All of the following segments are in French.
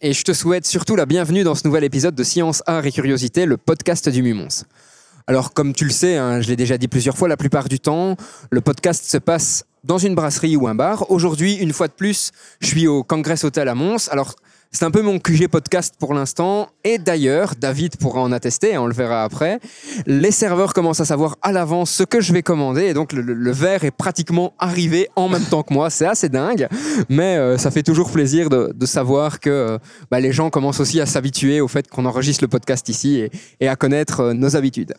et je te souhaite surtout la bienvenue dans ce nouvel épisode de Science, Art et Curiosité, le podcast du Mumons. Alors comme tu le sais, hein, je l'ai déjà dit plusieurs fois, la plupart du temps, le podcast se passe dans une brasserie ou un bar. Aujourd'hui, une fois de plus, je suis au Congress Hotel à Mons. Alors c'est un peu mon QG podcast pour l'instant. Et d'ailleurs, David pourra en attester, on le verra après. Les serveurs commencent à savoir à l'avance ce que je vais commander. Et donc, le, le verre est pratiquement arrivé en même temps que moi. C'est assez dingue. Mais euh, ça fait toujours plaisir de, savoir que euh, bah, les gens commencent aussi à s'habituer au fait qu'on enregistre le podcast ici et, et à connaître euh, nos habitudes.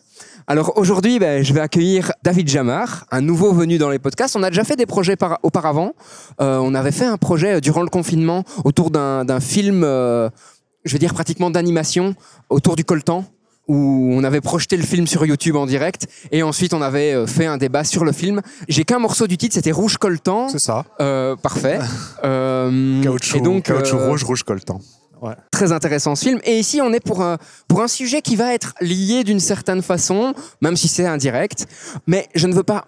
Alors aujourd'hui, ben, je vais accueillir David Jamar, un nouveau venu dans les podcasts. On a déjà fait des projets par auparavant. Euh, on avait fait un projet durant le confinement autour d'un film, euh, je vais dire pratiquement d'animation, autour du coltan où on avait projeté le film sur YouTube en direct et ensuite on avait euh, fait un débat sur le film. J'ai qu'un morceau du titre, c'était Rouge Coltan. C'est ça. Euh, parfait. Euh, Caoutchouc, et donc, caoutchouc euh, rouge, rouge coltant. Ouais. Très intéressant ce film. Et ici, on est pour un, pour un sujet qui va être lié d'une certaine façon, même si c'est indirect. Mais je ne veux pas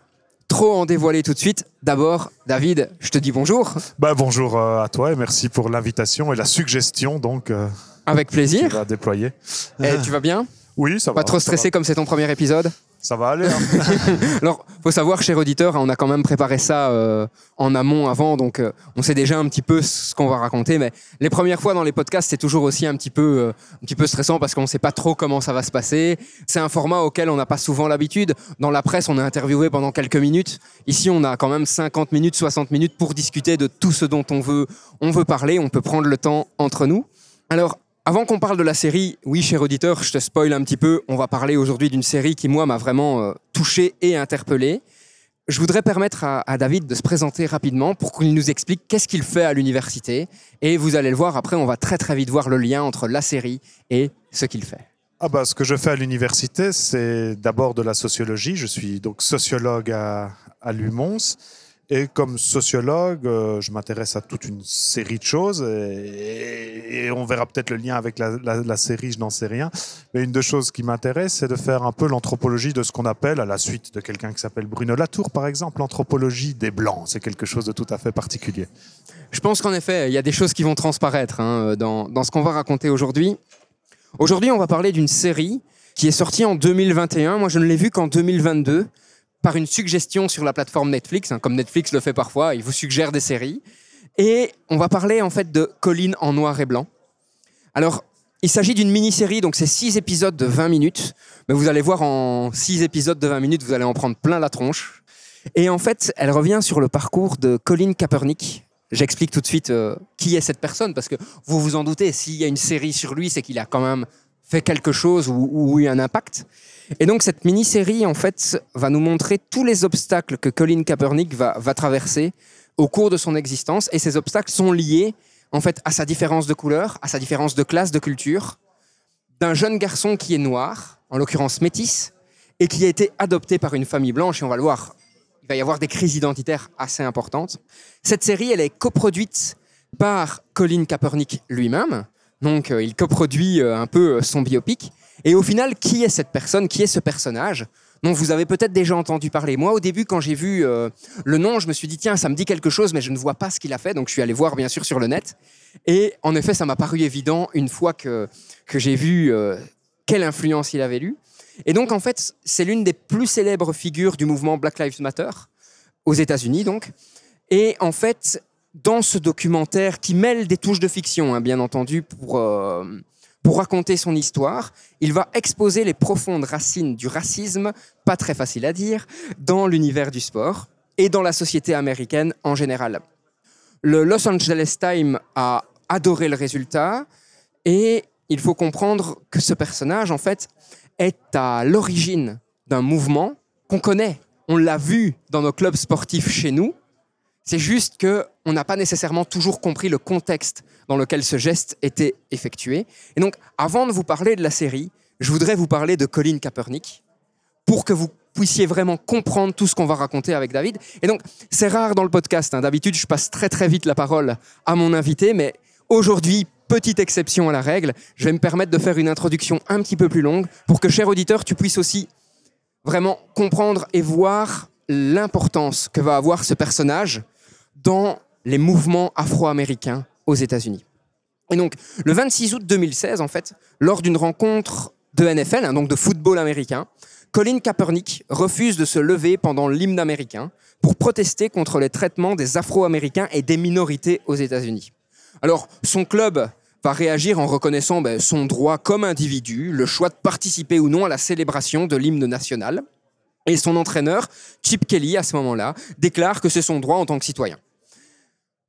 trop en dévoiler tout de suite. D'abord, David, je te dis bonjour. Bah, bonjour euh, à toi et merci pour l'invitation et la suggestion donc euh, Avec tu plaisir. vas déployer. Et tu vas bien? Oui, ça va. Pas trop stressé comme c'est ton premier épisode? Ça va aller. hein. Alors, faut savoir, cher auditeur, on a quand même préparé ça euh, en amont avant, donc euh, on sait déjà un petit peu ce qu'on va raconter. Mais les premières fois dans les podcasts, c'est toujours aussi un petit peu, euh, un petit peu stressant parce qu'on ne sait pas trop comment ça va se passer. C'est un format auquel on n'a pas souvent l'habitude. Dans la presse, on est interviewé pendant quelques minutes. Ici, on a quand même 50 minutes, 60 minutes pour discuter de tout ce dont on veut, on veut parler. On peut prendre le temps entre nous. Alors, avant qu'on parle de la série, oui, cher auditeur, je te spoil un petit peu. On va parler aujourd'hui d'une série qui, moi, m'a vraiment euh, touché et interpellé. Je voudrais permettre à, David de se présenter rapidement pour qu'il nous explique qu'est-ce qu'il fait à l'université. Et vous allez le voir, après, on va très très vite voir le lien entre la série et ce qu'il fait. Ah bah, ce que je fais à l'université, c'est d'abord de la sociologie. Je suis donc sociologue à, l'UMONS. Et comme sociologue, euh, je m'intéresse à toute une série de choses. Et on verra peut-être le lien avec la, série, je n'en sais rien. Mais une des choses qui m'intéresse, c'est de faire un peu l'anthropologie de ce qu'on appelle, à la suite de quelqu'un qui s'appelle Bruno Latour, par exemple, l'anthropologie des Blancs. C'est quelque chose de tout à fait particulier. Je pense qu'en effet, il y a des choses qui vont transparaître hein, dans, dans ce qu'on va raconter aujourd'hui. Aujourd'hui, on va parler d'une série qui est sortie en 2021. Moi, je ne l'ai vue qu'en 2022 par une suggestion sur la plateforme Netflix, hein, comme Netflix le fait parfois, il vous suggère des séries. Et on va parler en fait de Colline en noir et blanc. Alors, il s'agit d'une mini-série, donc c'est six épisodes de 20 minutes. Mais vous allez voir, en six épisodes de 20 minutes, vous allez en prendre plein la tronche. Et en fait, elle revient sur le parcours de Colin Kaepernick. J'explique tout de suite euh, qui est cette personne, parce que vous vous en doutez, s'il y a une série sur lui, c'est qu'il a quand même fait quelque chose ou, eu un impact. Et donc cette mini-série, en fait, va nous montrer tous les obstacles que Colin Kaepernick va traverser au cours de son existence. Et ces obstacles sont liés, en fait, à sa différence de couleur, à sa différence de classe, de culture, d'un jeune garçon qui est noir, en l'occurrence métis, et qui a été adopté par une famille blanche. Et on va le voir, il va y avoir des crises identitaires assez importantes. Cette série, elle est coproduite par Colin Kaepernick lui-même. Donc, euh, il coproduit euh, un peu euh, son biopic. Et au final, qui est cette personne? Qui est ce personnage? Dont vous avez peut-être déjà entendu parler Moi, au début, quand j'ai vu euh, le nom, je me suis dit, tiens, ça me dit quelque chose, mais je ne vois pas ce qu'il a fait. Donc, je suis allé voir, bien sûr, sur le net. Et en effet, ça m'a paru évident une fois que, que j'ai vu euh, quelle influence il avait eu. Et donc, en fait, c'est l'une des plus célèbres figures du mouvement Black Lives Matter, aux États-Unis, donc. Et en fait, dans ce documentaire qui mêle des touches de fiction, hein, bien entendu, pour, euh, pour raconter son histoire, il va exposer les profondes racines du racisme, pas très facile à dire, dans l'univers du sport et dans la société américaine en général. Le Los Angeles Times a adoré le résultat et il faut comprendre que ce personnage, en fait, est à l'origine d'un mouvement qu'on connaît. On l'a vu dans nos clubs sportifs chez nous. C'est juste que on n'a pas nécessairement toujours compris le contexte dans lequel ce geste était effectué. Et donc, avant de vous parler de la série, je voudrais vous parler de Colin Kaepernick pour que vous puissiez vraiment comprendre tout ce qu'on va raconter avec David. Et donc, c'est rare dans le podcast. hein. D'habitude, je passe très très vite la parole à mon invité, mais aujourd'hui, petite exception à la règle, je vais me permettre de faire une introduction un petit peu plus longue pour que, cher auditeur, tu puisses aussi vraiment comprendre et voir l'importance que va avoir ce personnage dans les mouvements afro-américains aux États-Unis. Et donc, le 26 août 2016, en fait, lors d'une rencontre de NFL, hein, donc de football américain, Colin Kaepernick refuse de se lever pendant l'hymne américain pour protester contre les traitements des Afro-Américains et des minorités aux États-Unis. Alors, son club va réagir en reconnaissant ben, son droit comme individu, le choix de participer ou non à la célébration de l'hymne national. Et son entraîneur, Chip Kelly, à ce moment-là, déclare que c'est son droit en tant que citoyen.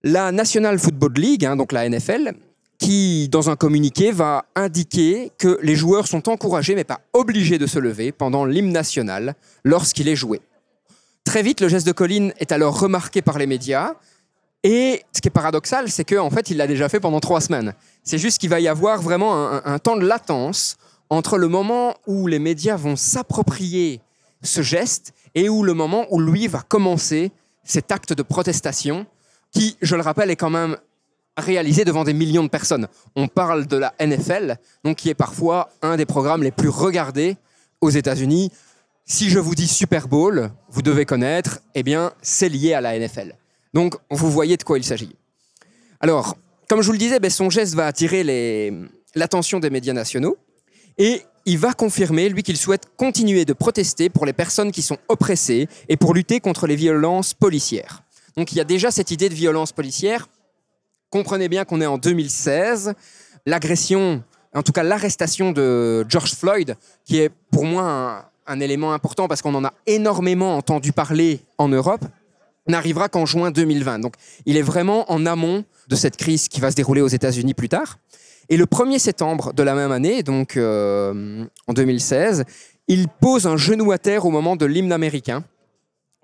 La National Football League, hein, donc la NFL, qui, dans un communiqué, va indiquer que les joueurs sont encouragés, mais pas obligés de se lever pendant l'hymne national lorsqu'il est joué. Très vite, le geste de Colin est alors remarqué par les médias. Et ce qui est paradoxal, c'est qu'en fait, il l'a déjà fait pendant trois semaines. C'est juste qu'il va y avoir vraiment un, un temps de latence entre le moment où les médias vont s'approprier ce geste et où le moment où lui va commencer cet acte de protestation qui, je le rappelle, est quand même réalisé devant des millions de personnes. On parle de la NFL, donc qui est parfois un des programmes les plus regardés aux États-Unis. Si je vous dis Super Bowl, vous devez connaître, eh bien, c'est lié à la NFL. Donc, vous voyez de quoi il s'agit. Alors, comme je vous le disais, ben, son geste va attirer l'attention des médias nationaux et il va confirmer, lui, qu'il souhaite continuer de protester pour les personnes qui sont oppressées et pour lutter contre les violences policières. Donc, il y a déjà cette idée de violence policière. Comprenez bien qu'on est en 2016. L'agression, en tout cas l'arrestation de George Floyd, qui est pour moi un, élément important parce qu'on en a énormément entendu parler en Europe, n'arrivera qu'en juin 2020. Donc il est vraiment en amont de cette crise qui va se dérouler aux États-Unis plus tard. Et le 1er septembre de la même année, donc euh, en 2016, il pose un genou à terre au moment de l'hymne américain.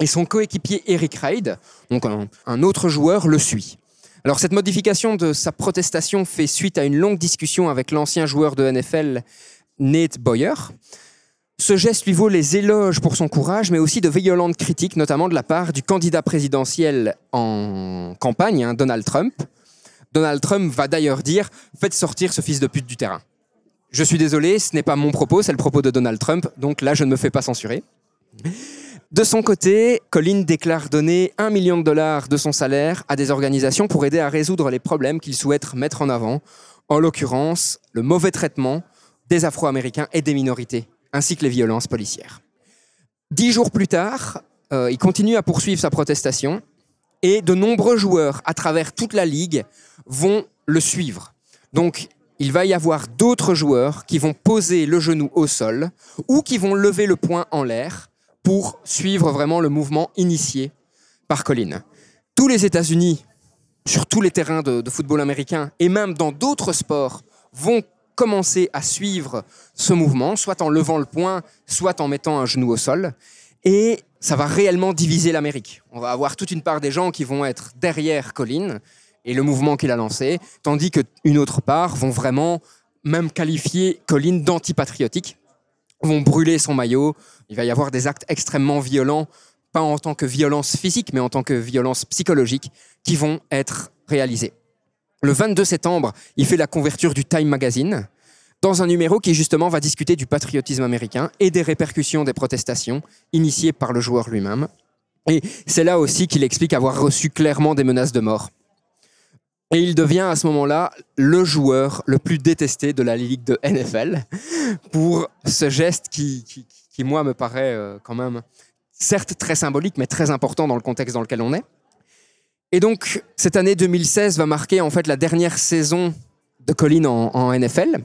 Et son coéquipier Eric Reid, donc un, autre joueur, le suit. Alors cette modification de sa protestation fait suite à une longue discussion avec l'ancien joueur de NFL Nate Boyer. Ce geste lui vaut les éloges pour son courage, mais aussi de violentes critiques, notamment de la part du candidat présidentiel en campagne, hein, Donald Trump. Donald Trump va d'ailleurs dire Faites sortir ce fils de pute du terrain. Je suis désolé, ce n'est pas mon propos, c'est le propos de Donald Trump, donc là je ne me fais pas censurer. De son côté, Colin déclare donner un million de dollars de son salaire à des organisations pour aider à résoudre les problèmes qu'il souhaite mettre en avant, en l'occurrence le mauvais traitement des Afro-Américains et des minorités, ainsi que les violences policières. Dix jours plus tard, euh, il continue à poursuivre sa protestation et de nombreux joueurs à travers toute la ligue vont le suivre. Donc, il va y avoir d'autres joueurs qui vont poser le genou au sol ou qui vont lever le poing en l'air pour suivre vraiment le mouvement initié par Colin. Tous les États-Unis, sur tous les terrains de, football américain et même dans d'autres sports, vont commencer à suivre ce mouvement, soit en levant le poing, soit en mettant un genou au sol. Et ça va réellement diviser l'Amérique. On va avoir toute une part des gens qui vont être derrière Colin et le mouvement qu'il a lancé, tandis qu'une autre part vont vraiment même qualifier Colin d'antipatriotique, vont brûler son maillot. Il va y avoir des actes extrêmement violents, pas en tant que violence physique, mais en tant que violence psychologique, qui vont être réalisés. Le 22 septembre, il fait la couverture du Time Magazine dans un numéro qui justement va discuter du patriotisme américain et des répercussions des protestations initiées par le joueur lui-même. Et c'est là aussi qu'il explique avoir reçu clairement des menaces de mort. Et il devient à ce moment-là le joueur le plus détesté de la ligue de NFL pour ce geste qui, qui, qui, moi, me paraît euh, quand même, certes très symbolique, mais très important dans le contexte dans lequel on est. Et donc, cette année 2016 va marquer en fait la dernière saison de Colin en, en NFL.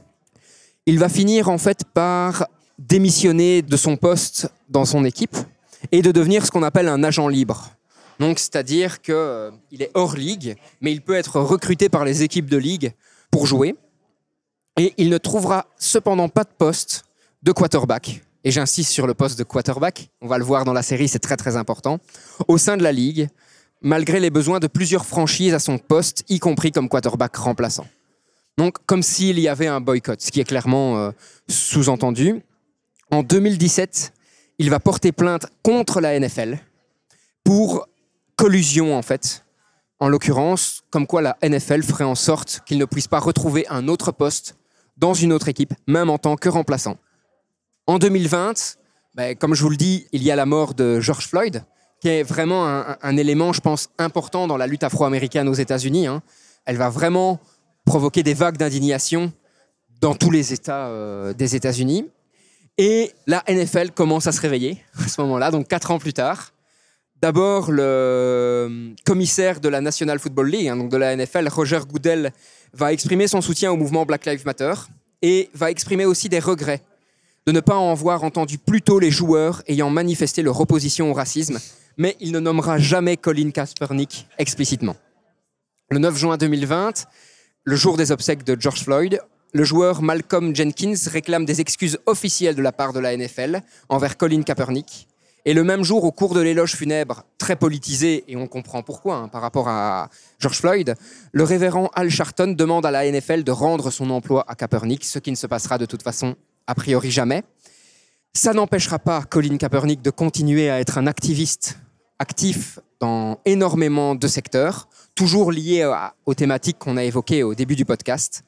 Il va finir en fait par démissionner de son poste dans son équipe et de devenir ce qu'on appelle un agent libre. Donc, c'est-à-dire qu'il euh, est hors ligue, mais il peut être recruté par les équipes de ligue pour jouer. Et il ne trouvera cependant pas de poste de quarterback. Et j'insiste sur le poste de quarterback. On va le voir dans la série, c'est très très important. Au sein de la ligue, malgré les besoins de plusieurs franchises à son poste, y compris comme quarterback remplaçant. Donc, comme s'il y avait un boycott, ce qui est clairement euh, sous-entendu. En 2017, il va porter plainte contre la NFL pour collusion, en fait. En l'occurrence, comme quoi la NFL ferait en sorte qu'il ne puisse pas retrouver un autre poste dans une autre équipe, même en tant que remplaçant. En 2020, ben, comme je vous le dis, il y a la mort de George Floyd, qui est vraiment un, élément, je pense, important dans la lutte afro-américaine aux États-Unis. hein. Elle va vraiment provoquer des vagues d'indignation dans tous les États euh, des États-Unis. Et la NFL commence à se réveiller à ce moment-là, donc quatre ans plus tard. D'abord, le commissaire de la National Football League, hein, donc de la NFL, Roger Goodell, va exprimer son soutien au mouvement Black Lives Matter et va exprimer aussi des regrets de ne pas en avoir entendu plus tôt les joueurs ayant manifesté leur opposition au racisme, mais il ne nommera jamais Colin Kaepernick explicitement. Le 9 juin 2020, le jour des obsèques de George Floyd, le joueur Malcolm Jenkins réclame des excuses officielles de la part de la NFL envers Colin Kaepernick. Et le même jour, au cours de l'éloge funèbre, très politisé, et on comprend pourquoi hein, par rapport à George Floyd, le révérend Al Sharpton demande à la NFL de rendre son emploi à Kaepernick, ce qui ne se passera de toute façon a priori jamais. Ça n'empêchera pas Colin Kaepernick de continuer à être un activiste actif dans énormément de secteurs, toujours liés à- aux thématiques qu'on a évoquées au début du podcast.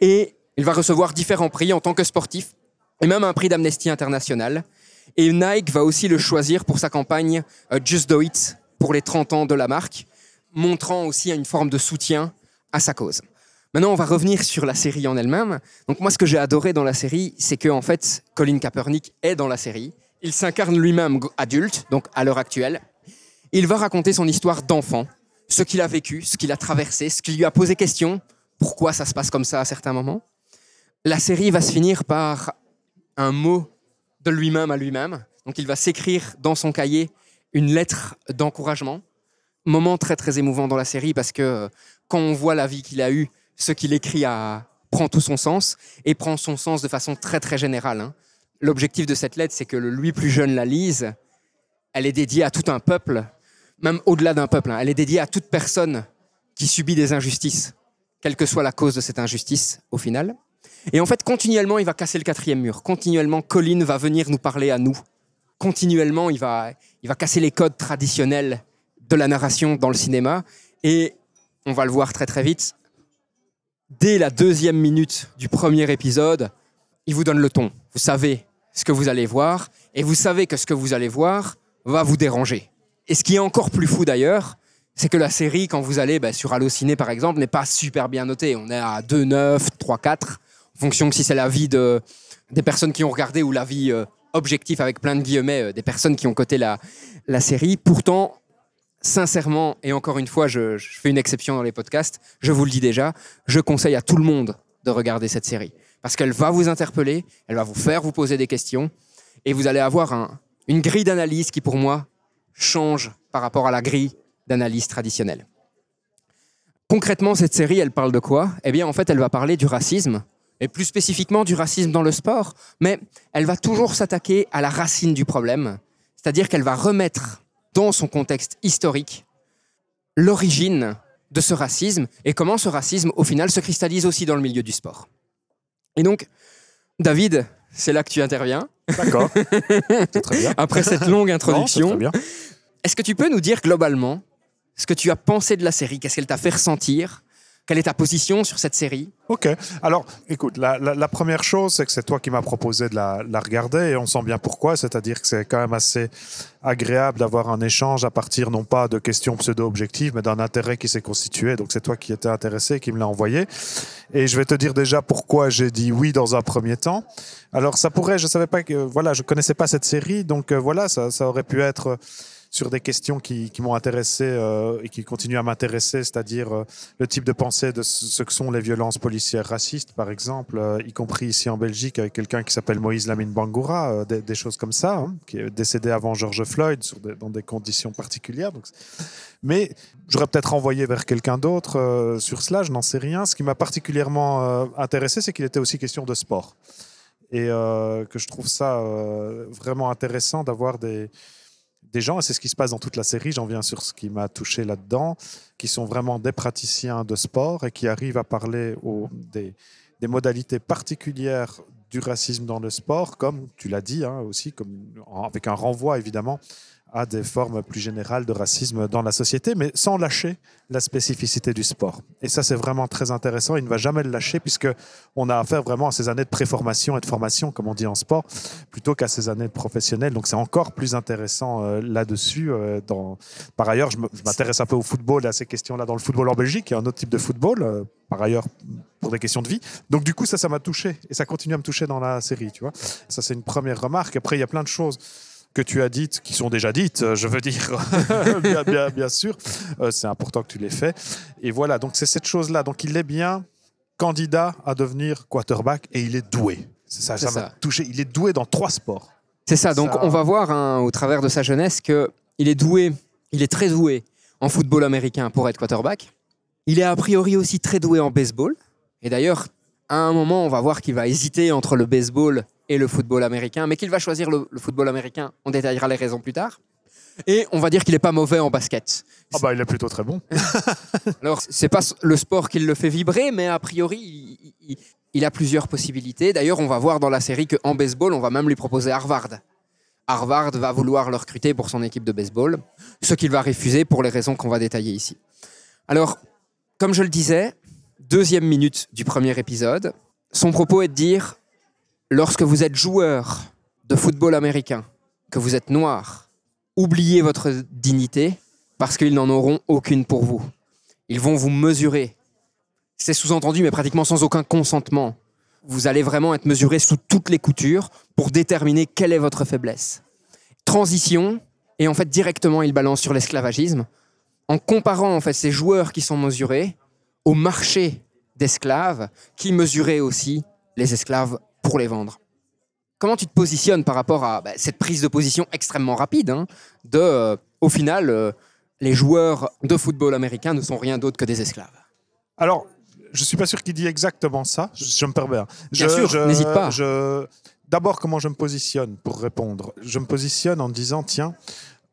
Et il va recevoir différents prix en tant que sportif, et même un prix d'Amnesty International. Et Nike va aussi le choisir pour sa campagne euh, Just Do It pour les 30 ans de la marque, montrant aussi une forme de soutien à sa cause. Maintenant, on va revenir sur la série en elle-même. Donc moi, ce que j'ai adoré dans la série, c'est que en fait, Colin Kaepernick est dans la série. Il s'incarne lui-même adulte, donc à l'heure actuelle. Il va raconter son histoire d'enfant, ce qu'il a vécu, ce qu'il a traversé, ce qui lui a posé question, pourquoi ça se passe comme ça à certains moments. La série va se finir par un mot de lui-même à lui-même. Donc il va s'écrire dans son cahier une lettre d'encouragement. Moment très très émouvant dans la série parce que euh, quand on voit la vie qu'il a eue, ce qu'il écrit prend tout son sens et prend son sens de façon très très générale. hein. L'objectif de cette lettre, c'est que le lui plus jeune la lise. Elle est dédiée à tout un peuple, même au-delà d'un peuple. hein. Elle est dédiée à toute personne qui subit des injustices, quelle que soit la cause de cette injustice au final. Et en fait, continuellement, il va casser le quatrième mur. Continuellement, Colin va venir nous parler à nous. Continuellement, il va, il va casser les codes traditionnels de la narration dans le cinéma. Et on va le voir très très vite. Dès la deuxième minute du premier épisode, il vous donne le ton. Vous savez ce que vous allez voir. Et vous savez que ce que vous allez voir va vous déranger. Et ce qui est encore plus fou d'ailleurs, c'est que la série, quand vous allez bah, sur Allociné par exemple, n'est pas super bien notée. On est à 2, 9, 3, 4, en fonction de si c'est l'avis de, des personnes qui ont regardé ou l'avis euh, objectif avec plein de guillemets euh, des personnes qui ont coté la, la série. Pourtant, sincèrement, et encore une fois, je, je fais une exception dans les podcasts, je vous le dis déjà, je conseille à tout le monde de regarder cette série. Parce qu'elle va vous interpeller, elle va vous faire vous poser des questions, et vous allez avoir un- une grille d'analyse qui, pour moi, change par rapport à la grille d'analyse traditionnelle. Concrètement, cette série, elle parle de quoi? Eh bien, en fait, elle va parler du racisme, et plus spécifiquement du racisme dans le sport, mais elle va toujours s'attaquer à la racine du problème, c'est-à-dire qu'elle va remettre dans son contexte historique l'origine de ce racisme et comment ce racisme, au final, se cristallise aussi dans le milieu du sport. Et donc, David, c'est là que tu interviens. D'accord. c'est très bien. Après cette longue introduction, est-ce que tu peux nous dire globalement ce que tu as pensé de la série? Qu'est-ce qu'elle t'a fait ressentir? Quelle est ta position sur cette série? Ok. Alors, écoute, la, première chose, c'est que c'est toi qui m'as proposé de la, regarder et on sent bien pourquoi. C'est-à-dire que c'est quand même assez agréable d'avoir un échange à partir non pas de questions pseudo-objectives, mais d'un intérêt qui s'est constitué. Donc, c'est toi qui étais intéressé, qui me l'a envoyé. Et je vais te dire déjà pourquoi j'ai dit oui dans un premier temps. Alors, ça pourrait, je savais pas que, voilà, je connaissais pas cette série, donc euh, voilà, ça, aurait pu être sur des questions qui, m'ont intéressé euh, et qui continuent à m'intéresser, c'est-à-dire euh, le type de pensée de ce que sont les violences policières racistes, par exemple, euh, y compris ici en Belgique avec quelqu'un qui s'appelle Moïse Lamine Bangoura, des, choses comme ça, hein, qui est décédé avant George Floyd dans des conditions particulières. Mais j'aurais peut-être envoyé vers quelqu'un d'autre sur cela, je n'en sais rien. Ce qui m'a particulièrement intéressé, c'est qu'il était aussi question de sport. Et que je trouve ça vraiment intéressant d'avoir des, gens, et c'est ce qui se passe dans toute la série, j'en viens sur ce qui m'a touché là-dedans, qui sont vraiment des praticiens de sport et qui arrivent à parler des modalités particulières du racisme dans le sport, comme tu l'as dit hein, aussi, comme, avec un renvoi évidemment à des formes plus générales de racisme dans la société, mais sans lâcher la spécificité du sport. Et ça, c'est vraiment très intéressant. Il ne va jamais le lâcher puisque on a affaire vraiment à ces années de préformation et de formation, comme on dit en sport, plutôt qu'à ces années de. Donc, c'est encore plus intéressant euh, là-dessus. euh, dans... Par ailleurs, je m'intéresse un peu au football, à ces questions-là dans le football en Belgique, qui est un autre type de football, euh, par ailleurs pour des questions de vie. Donc, du coup, ça, ça m'a touché et ça continue à me toucher dans la série, tu vois. Ça, c'est une première remarque. Après, il y a plein de choses que tu as dites, qui sont déjà dites, euh, je veux dire, bien, bien, bien sûr. Euh, c'est important que tu les fais. Et voilà, donc c'est cette chose-là. Donc il est bien candidat à devenir quarterback et il est doué. C'est ça, ça m'a touché. Il est doué dans trois sports. C'est ça, donc Ça- on va voir hein, au travers de sa jeunesse que il est doué, il est très doué en football américain pour être quarterback. Il est a priori aussi très doué en baseball. Et d'ailleurs, à un moment, on va voir qu'il va hésiter entre le baseball et le football américain, mais qu'il va choisir le, le football américain. On détaillera les raisons plus tard. Et on va dire qu'il n'est pas mauvais en basket. Ah bah il est plutôt très bon. Alors, c'est pas le sport qui le fait vibrer, mais a priori, il, il- il a plusieurs possibilités. D'ailleurs, on va voir dans la série qu'en baseball, on va même lui proposer Harvard. Harvard va vouloir le recruter pour son équipe de baseball, ce qu'il va refuser pour les raisons qu'on va détailler ici. Alors, comme je le disais, deuxième minute du premier épisode, son propos est de dire, lorsque vous êtes joueur de football américain, que vous êtes noir, oubliez votre dignité parce qu'ils n'en auront aucune pour vous. Ils vont vous mesurer. C'est sous-entendu, mais pratiquement sans aucun consentement. Vous allez vraiment être mesuré sous toutes les coutures pour déterminer quelle est votre faiblesse. Transition, et en fait directement il balance sur l'esclavagisme, en comparant en fait ces joueurs qui sont mesurés au marché d'esclaves qui mesuraient aussi les esclaves pour les vendre. Comment tu te positionnes par rapport à bah, cette prise de position extrêmement rapide hein, de, euh, au final, euh, les joueurs de football américain ne sont rien d'autre que des esclaves? Alors, je suis pas sûr qu'il dit exactement ça. Je, je me permets. hein. Bien sûr, je- n'hésite pas. D'abord, comment je me positionne pour répondre? Je me positionne en me disant, tiens,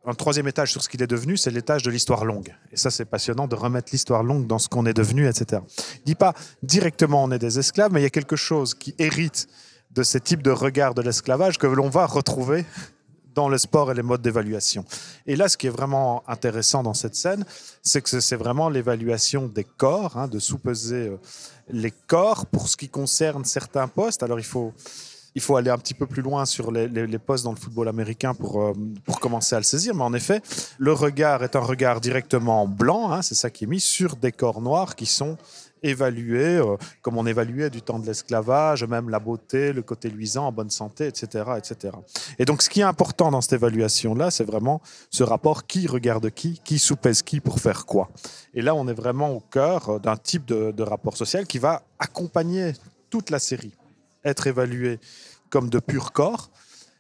un troisième étage sur ce qu'il est devenu, c'est l'étage de l'histoire longue. Et ça, c'est passionnant de remettre l'histoire longue dans ce qu'on est devenu, etc. Il dit pas directement on est des esclaves, mais il y a quelque chose qui hérite de ces types de regards de l'esclavage que l'on va retrouver dans le sport et les modes d'évaluation. Et là, ce qui est vraiment intéressant dans cette scène, c'est que c'est vraiment l'évaluation des corps, hein, de sous-peser euh, les corps pour ce qui concerne certains postes. Alors, il faut, il faut aller un petit peu plus loin sur les, postes dans le football américain pour, euh, pour commencer à le saisir. Mais en effet, le regard est un regard directement blanc, hein, c'est ça qui est mis, sur des corps noirs qui sont évalués euh, comme on évaluait du temps de l'esclavage, même la beauté, le côté luisant, en bonne santé, etc., etc. Et donc, ce qui est important dans cette évaluation-là, c'est vraiment ce rapport qui regarde qui, qui soupèse qui pour faire quoi. Et là, on est vraiment au cœur euh, d'un type de rapport social qui va accompagner toute la série. Être évalué comme de pur corps,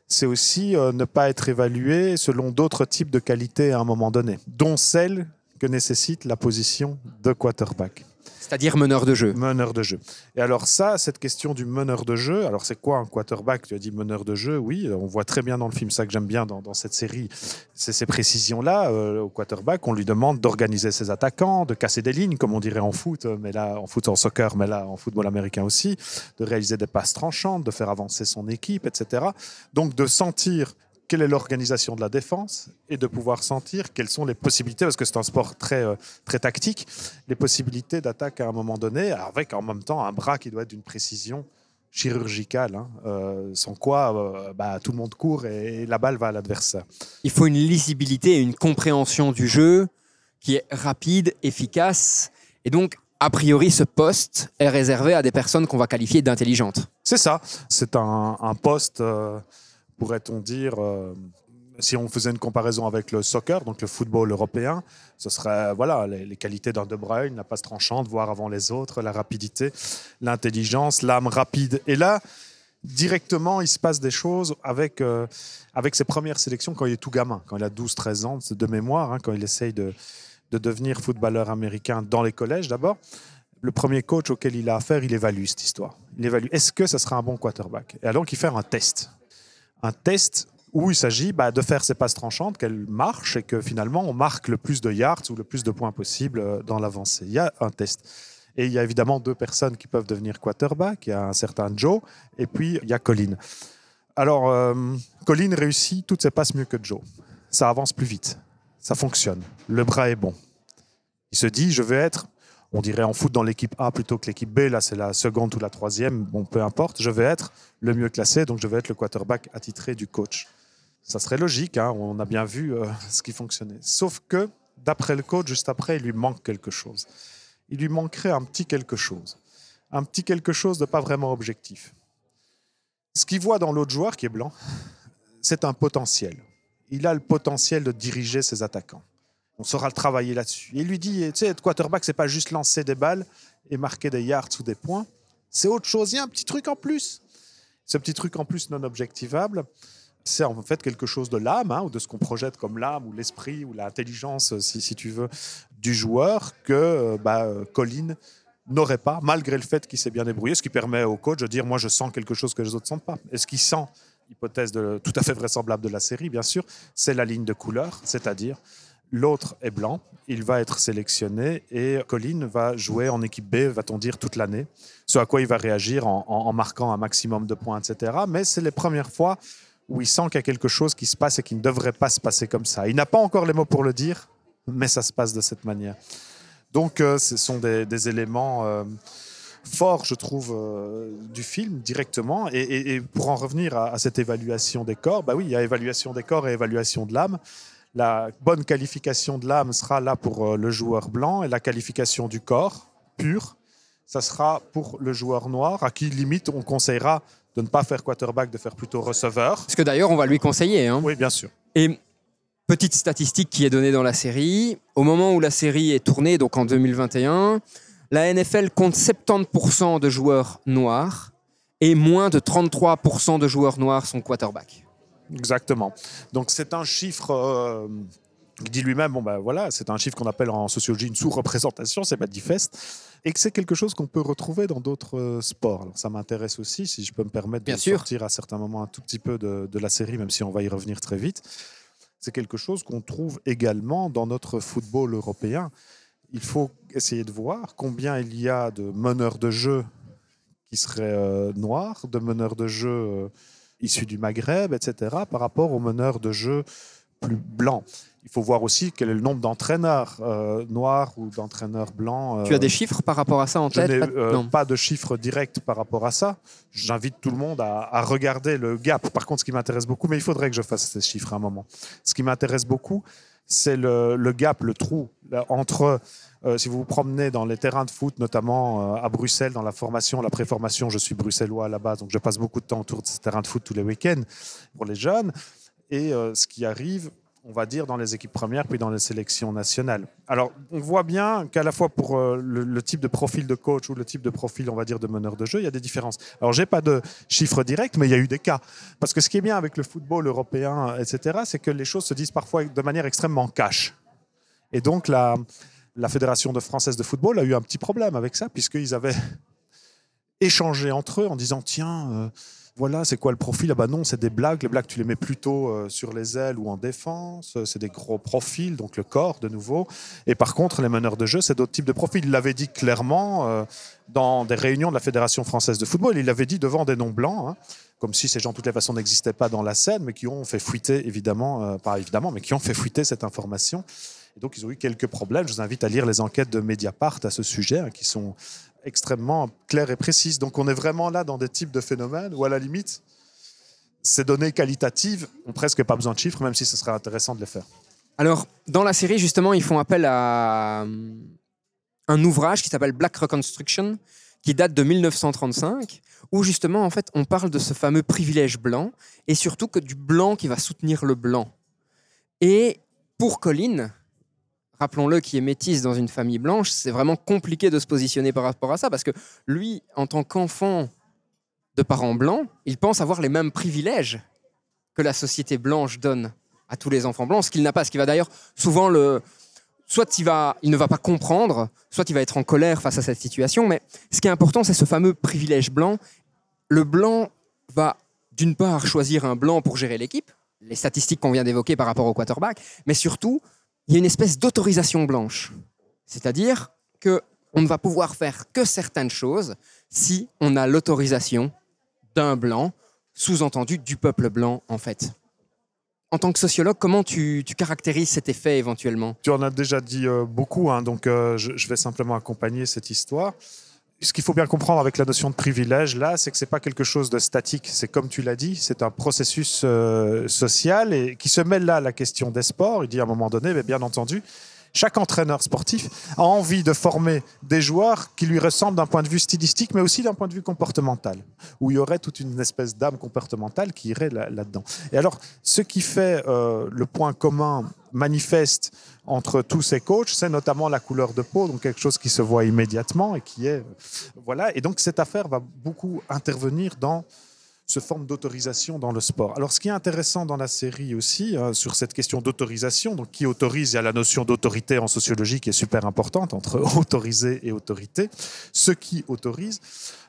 c'est aussi euh, ne pas être évalué selon d'autres types de qualités à un moment donné, dont celle que nécessite la position de quarterback C'est-à-dire meneur de jeu. meneur de jeu. Et alors ça, cette question du meneur de jeu, alors c'est quoi un quarterback? Tu as dit meneur de jeu, oui, on voit très bien dans le film, ça que j'aime bien dans, cette série, c'est ces précisions-là. euh, au quarterback, on lui demande d'organiser ses attaquants, de casser des lignes, comme on dirait en foot, mais là en foot en soccer, mais là en football américain aussi, de réaliser des passes tranchantes, de faire avancer son équipe, etc. Donc de sentir quelle est l'organisation de la défense et de pouvoir sentir quelles sont les possibilités, parce que c'est un sport très, euh, très tactique, les possibilités d'attaque à un moment donné, avec en même temps un bras qui doit être d'une précision chirurgicale, hein, euh, sans quoi euh, bah, tout le monde court et, la balle va à l'adversaire. Il faut une lisibilité et une compréhension du jeu qui est rapide, efficace. Et donc, a priori, ce poste est réservé à des personnes qu'on va qualifier d'intelligentes. C'est ça, c'est un, un poste, euh, pourrait-on dire, euh, si on faisait une comparaison avec le soccer, donc le football européen, ce serait voilà, les, qualités d'un De Bruyne, la passe tranchante, voir avant les autres, la rapidité, l'intelligence, l'âme rapide. Et là, directement, il se passe des choses avec, euh, avec ses premières sélections quand il est tout gamin, quand il a 12-13 ans, de mémoire, hein, quand il essaye de, de devenir footballeur américain dans les collèges d'abord. Le premier coach auquel il a affaire, il évalue cette histoire. Il évalue est-ce que ça sera un bon quarterback? Et alors, il fait un test. Un test où il s'agit bah, de faire ces passes tranchantes, qu'elles marchent et que finalement on marque le plus de yards ou le plus de points possible euh, dans l'avancée. Il y a un test. Et il y a évidemment deux personnes qui peuvent devenir quarterback. Il y a un certain Joe et puis il y a Colin. Alors, euh, Colin réussit toutes ses passes mieux que Joe. Ça avance plus vite. Ça fonctionne. Le bras est bon. Il se dit, je vais être, on dirait en foot dans l'équipe A plutôt que l'équipe B. Là, c'est la seconde ou la troisième. Bon, peu importe. Je vais être le mieux classé, donc je vais être le quarterback attitré du coach. Ça serait logique. hein, On a bien vu euh, ce qui fonctionnait. Sauf que, d'après le coach, juste après, il lui manque quelque chose. Il lui manquerait un petit quelque chose. Un petit quelque chose de pas vraiment objectif. Ce qu'il voit dans l'autre joueur qui est blanc, c'est un potentiel. Il a le potentiel de diriger ses attaquants. On saura le travailler là-dessus. Il lui dit, tu sais, être quarterback, c'est pas juste lancer des balles et marquer des yards ou des points. C'est autre chose. Il y a un petit truc en plus. Ce petit truc en plus non objectivable, c'est en fait quelque chose de l'âme, hein, ou de ce qu'on projette comme l'âme, ou l'esprit, ou l'intelligence, si, si tu veux, du joueur que euh, bah, euh, Colin n'aurait pas, malgré le fait qu'il s'est bien débrouillé, ce qui permet au coach de dire moi je sens quelque chose que les autres ne sentent pas. Et ce qu'il sent, hypothèse de, tout à fait vraisemblable de la série, bien sûr, c'est la ligne de couleur, c'est-à-dire l'autre est blanc, il va être sélectionné et Colin va jouer en équipe B, va-t-on dire, toute l'année, ce à quoi il va réagir en, marquant un maximum de points, etc. Mais c'est les premières fois où il sent qu'il y a quelque chose qui se passe et qui ne devrait pas se passer comme ça. Il n'a pas encore les mots pour le dire, mais ça se passe de cette manière. Donc, euh, ce sont des, éléments euh, forts, je trouve, euh, du film directement. Et pour en revenir à, à cette évaluation des corps, bah oui, il y a évaluation des corps et évaluation de l'âme. La bonne qualification de l'âme sera là pour euh, le joueur blanc et la qualification du corps pur, ça sera pour le joueur noir, à qui limite on conseillera de ne pas faire quarterback, de faire plutôt receveur. Parce que d'ailleurs, on va lui conseiller. hein. Oui, bien sûr. Et petite statistique qui est donnée dans la série, au moment où la série est tournée, donc en 2021, la NFL compte 70% de joueurs noirs et moins de 33% de joueurs noirs sont quarterbacks. Exactement. Donc c'est un chiffre euh, qui dit lui-même, bon ben voilà, c'est un chiffre qu'on appelle en sociologie une sous-représentation, c'est manifeste, et que c'est quelque chose qu'on peut retrouver dans d'autres euh, sports. Alors ça m'intéresse aussi, si je peux me permettre Bien de sûr. sortir à certains moments un tout petit peu de, de la série, même si on va y revenir très vite. C'est quelque chose qu'on trouve également dans notre football européen. Il faut essayer de voir combien il y a de meneurs de jeu qui seraient euh, noirs, de meneurs de jeu euh, issus du Maghreb, etc., par rapport aux meneurs de jeu plus blancs. Il faut voir aussi quel est le nombre d'entraîneurs euh, noirs ou d'entraîneurs blancs. Tu as euh, des chiffres par rapport à ça en je tête n'ai Pas- euh, non. pas de chiffres directs par rapport à ça. J'invite tout le monde à, à regarder le gap. Par contre, ce qui m'intéresse beaucoup, mais il faudrait que je fasse ces chiffres à un moment. Ce qui m'intéresse beaucoup, c'est le, le gap, le trou là, entre, euh, si vous vous promenez dans les terrains de foot, notamment euh, à Bruxelles, dans la formation, la préformation, je suis bruxellois à la base, donc je passe beaucoup de temps autour de ces terrains de foot tous les week-ends pour les jeunes. Et euh, ce qui arrive, on va dire, dans les équipes premières, puis dans les sélections nationales. Alors, on voit bien qu'à la fois pour le, le type de profil de coach ou le type de profil, on va dire, de meneur de jeu, il y a des différences. Alors, j'ai pas de chiffres directs, mais il y a eu des cas. Parce que ce qui est bien avec le football européen, etc., c'est que les choses se disent parfois de manière extrêmement cash. Et donc, la, la Fédération de française de football a eu un petit problème avec ça, puisqu'ils avaient échangé entre eux en disant tiens, euh, voilà, c'est quoi le profil Ah bah non, c'est des blagues. Les blagues, tu les mets plutôt euh, sur les ailes ou en défense. C'est des gros profils, donc le corps de nouveau. Et par contre, les meneurs de jeu, c'est d'autres types de profils. Il l'avait dit clairement euh, dans des réunions de la Fédération française de football. Il l'avait dit devant des noms blancs. hein, comme si ces gens, de toutes les façons, n'existaient pas dans la scène, mais qui ont fait fuiter, évidemment, pas évidemment, mais qui ont fait fuiter cette information. Et donc, ils ont eu quelques problèmes. Je vous invite à lire les enquêtes de Mediapart à ce sujet, hein, qui sont extrêmement claires et précises. Donc, on est vraiment là dans des types de phénomènes où, à la limite, ces données qualitatives ont presque pas besoin de chiffres, même si ce serait intéressant de les faire. Alors, dans la série, justement, ils font appel à euh, un ouvrage qui s'appelle Black Reconstruction, qui date de 1935, où justement, en fait, on parle de ce fameux privilège blanc, et surtout que du blanc qui va soutenir le blanc. Et pour Colin, rappelons-le, qui est métisse dans une famille blanche, c'est vraiment compliqué de se positionner par rapport à ça, parce que lui, en tant qu'enfant de parents blancs, il pense avoir les mêmes privilèges que la société blanche donne à tous les enfants blancs, ce qu'il n'a pas, ce qui va d'ailleurs souvent le... Soit il, va, il ne va pas comprendre, soit il va être en colère face à cette situation, mais ce qui est important, c'est ce fameux privilège blanc. Le blanc va, d'une part, choisir un blanc pour gérer l'équipe, les statistiques qu'on vient d'évoquer par rapport au quarterback, mais surtout, il y a une espèce d'autorisation blanche. C'est-à-dire que on ne va pouvoir faire que certaines choses si on a l'autorisation d'un blanc, sous-entendu du peuple blanc en fait. En tant que sociologue, comment tu, caractérises cet effet éventuellement? Tu en as déjà dit euh, beaucoup, hein, donc euh, je vais simplement accompagner cette histoire. Ce qu'il faut bien comprendre avec la notion de privilège, là, c'est que c'est pas quelque chose de statique. C'est comme tu l'as dit, c'est un processus euh, social et qui se mêle là à la question des sports. Il dit à un moment donné, mais bien entendu, chaque entraîneur sportif a envie de former des joueurs qui lui ressemblent d'un point de vue stylistique, mais aussi d'un point de vue comportemental, où il y aurait toute une espèce d'âme comportementale qui irait là- là-dedans. et alors, ce qui fait euh, le point commun manifeste entre tous ces coachs, c'est notamment la couleur de peau, donc quelque chose qui se voit immédiatement et qui est voilà. Et donc cette affaire va beaucoup intervenir dans ce forme d'autorisation dans le sport. Alors, ce qui est intéressant dans la série aussi, euh, sur cette question d'autorisation, donc qui autorise, il y a la notion d'autorité en sociologie qui est super importante entre autoriser et autorité. Ce qui autorise.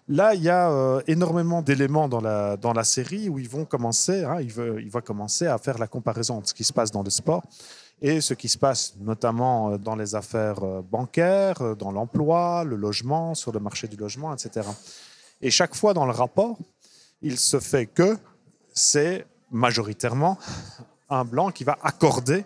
Là, il y a euh, énormément d'éléments dans la, dans la série où ils vont commencer, hein, il, va commencer à faire la comparaison entre ce qui se passe dans le sport et ce qui se passe notamment euh, dans les affaires euh, bancaires, dans l'emploi, le logement, sur le marché du logement, etc. Et chaque fois dans le rapport, il se fait que c'est majoritairement un blanc qui va accorder